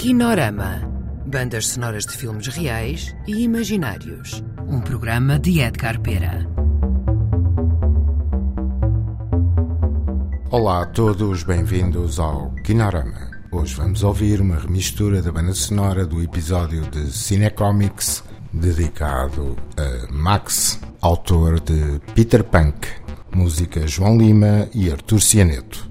Kinorama. Bandas sonoras de filmes reais e imaginários. Um programa de Edgar Pera. Olá a todos, bem-vindos ao Kinorama. Hoje vamos ouvir uma remistura da banda sonora do episódio de Cinecomics dedicado a Max, autor de Peter Punk, música João Lima e Artur Cianeto.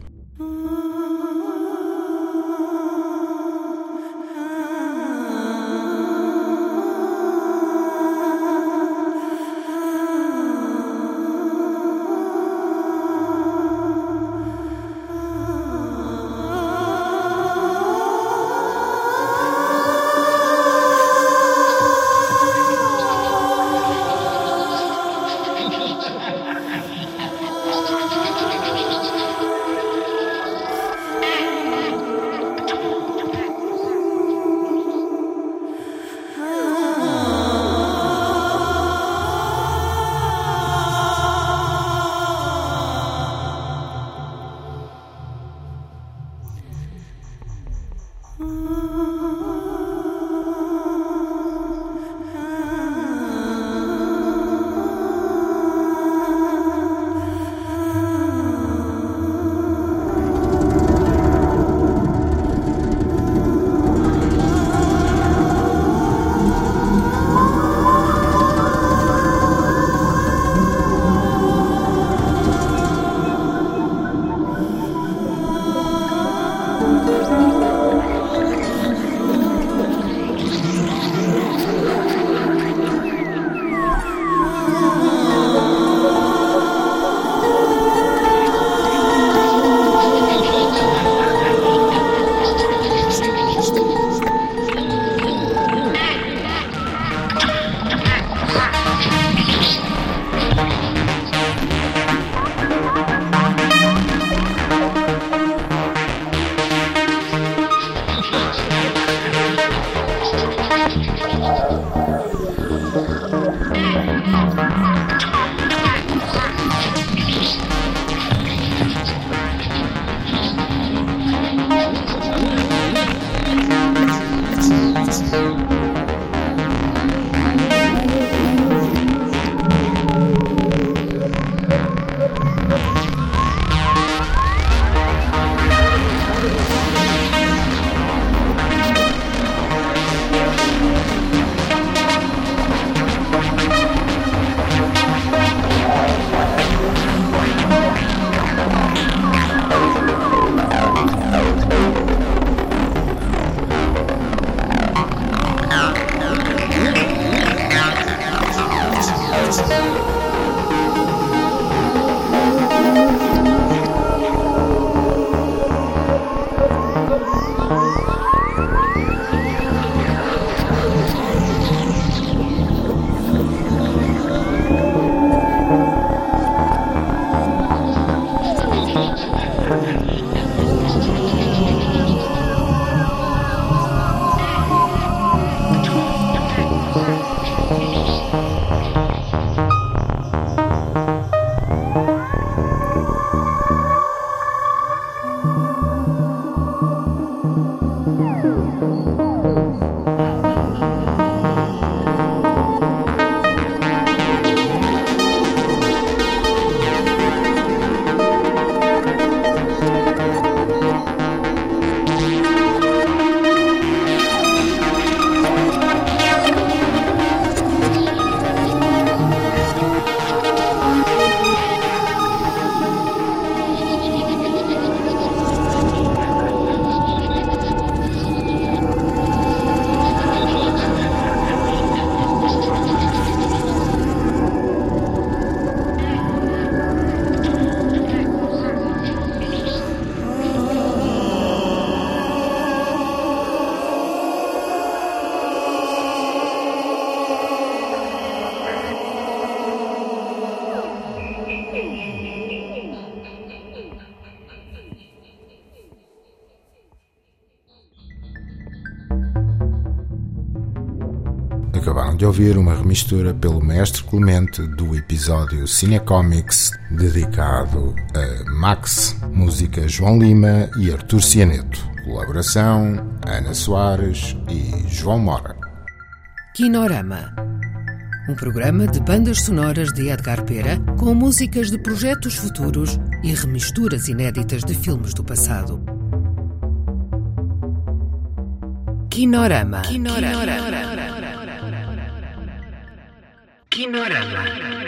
Acabaram de ouvir uma remistura pelo mestre Clemente do episódio Cinecomics dedicado a Max, música João Lima e Artur Cianeto. Colaboração Ana Soares e João Mora. Kinorama. Um programa de bandas sonoras de Edgar Pera com músicas de projetos futuros e remisturas inéditas de filmes do passado. Kinorama. Kinorama. Kinorama. Kinorama.